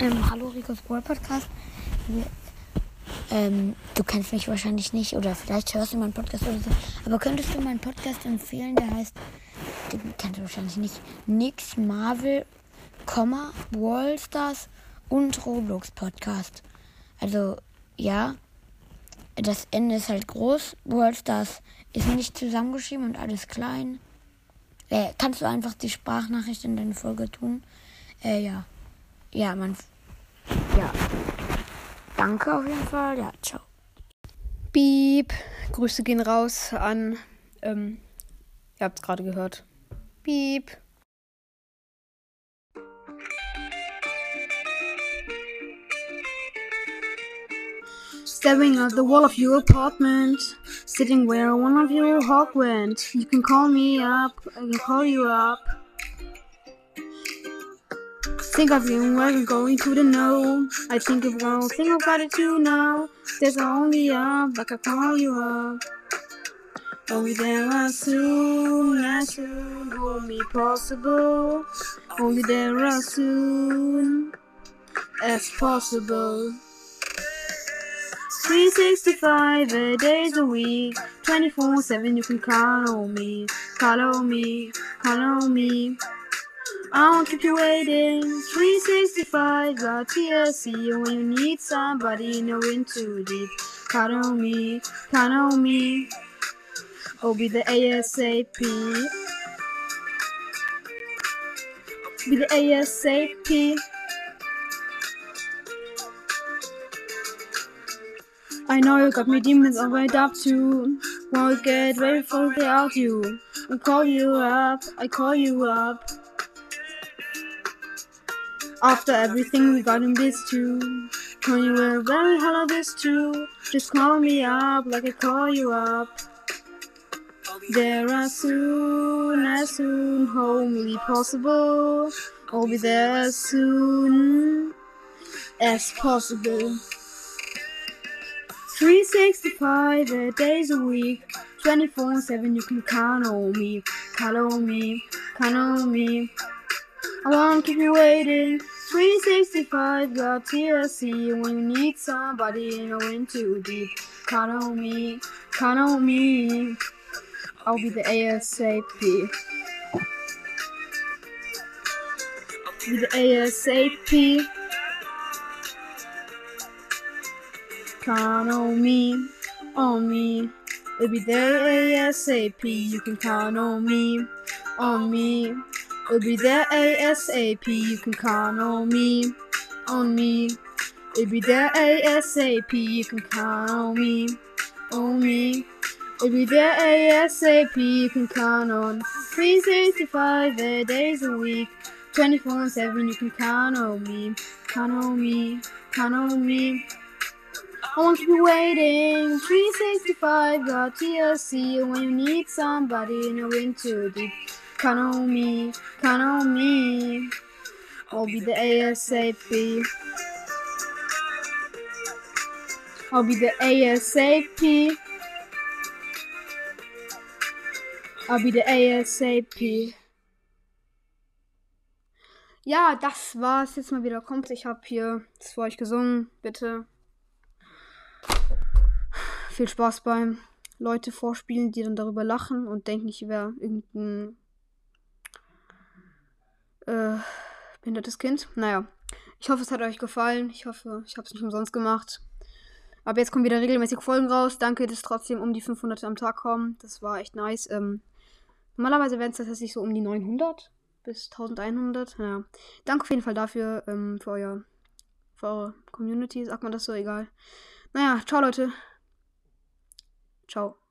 Ähm, hallo Ricos Brawl Podcast. Ähm, du kennst mich wahrscheinlich nicht oder vielleicht hörst du meinen Podcast oder so. Aber könntest du meinen Podcast empfehlen? Der heißt, den kennst du wahrscheinlich nicht. Nix Marvel, Komma, Brawl Stars und Roblox Podcast. Also, ja. Das Ende ist halt groß. Brawl Stars ist nicht zusammengeschrieben und alles klein. Äh, kannst du einfach die Sprachnachricht in deine Folge tun? Äh, ja. Ja, man. Ja. Danke auf jeden Fall. Ja, ciao. Piep. Grüße gehen raus an. Ähm, ihr habt es gerade gehört. Piep. Staring at the wall of your apartment, sitting where one of your hawk went. You can call me up, I can call you up. Think of you where you're going to the know. I think of one thing got it too now. There's only up, like I call you up. Be there as soon as soon hold me possible. Only there as soon as possible. 365 days a week, 24 7 you can call on me, call on me, call on me. I won't keep you waiting. 365 got TLC when you need somebody knowing too deep. Count on me, count on me. Oh, be the ASAP. Be the ASAP. I know you got me demons all right up to. Won't get ready for without you. I call you up, I call you up. After everything in this too. When you were very hell of this too. Just call me up like I call you up. There as soon as soon, homely possible. I'll be there as soon as possible. 365 days a week, 24 7, you can count on me, count on me, count on me. I won't keep you waiting. 365 got TLC when you need somebody you know in too deep. Count on me, count on me. I'll be the ASAP. Be the ASAP. Count on me, on me. It'll be there ASAP. You can count on me, on me. It'll be there ASAP. You can count on me, on me. It'll be there ASAP. You can count on me, on me. It'll be there ASAP. You can count on 365 days a week, 24 and 7. You can count on me, count on me, count on me. I won't you waiting. 365 got TLC when you need somebody in a wind too deep. Count on me, count me. I'll be the ASAP. I'll be the ASAP. I'll be the ASAP. Ja, das war's jetzt mal wieder. Kommt, ich habe hier das für euch gesungen. Bitte viel Spaß beim Leute vorspielen, die dann darüber lachen und denken, ich wäre irgendein äh, behindertes Kind. Naja, ich hoffe, es hat euch gefallen. Ich hoffe, ich habe es nicht umsonst gemacht. Aber jetzt kommen wieder regelmäßig Folgen raus. Danke, dass trotzdem um die 500 am Tag kommen. Das war echt nice. Ähm, normalerweise wären es tatsächlich so um die 900 bis 1100. Naja, danke auf jeden Fall dafür, ähm, für, euer, für eure Community. Sagt man das so? Egal. Naja, ciao Leute. Ciao.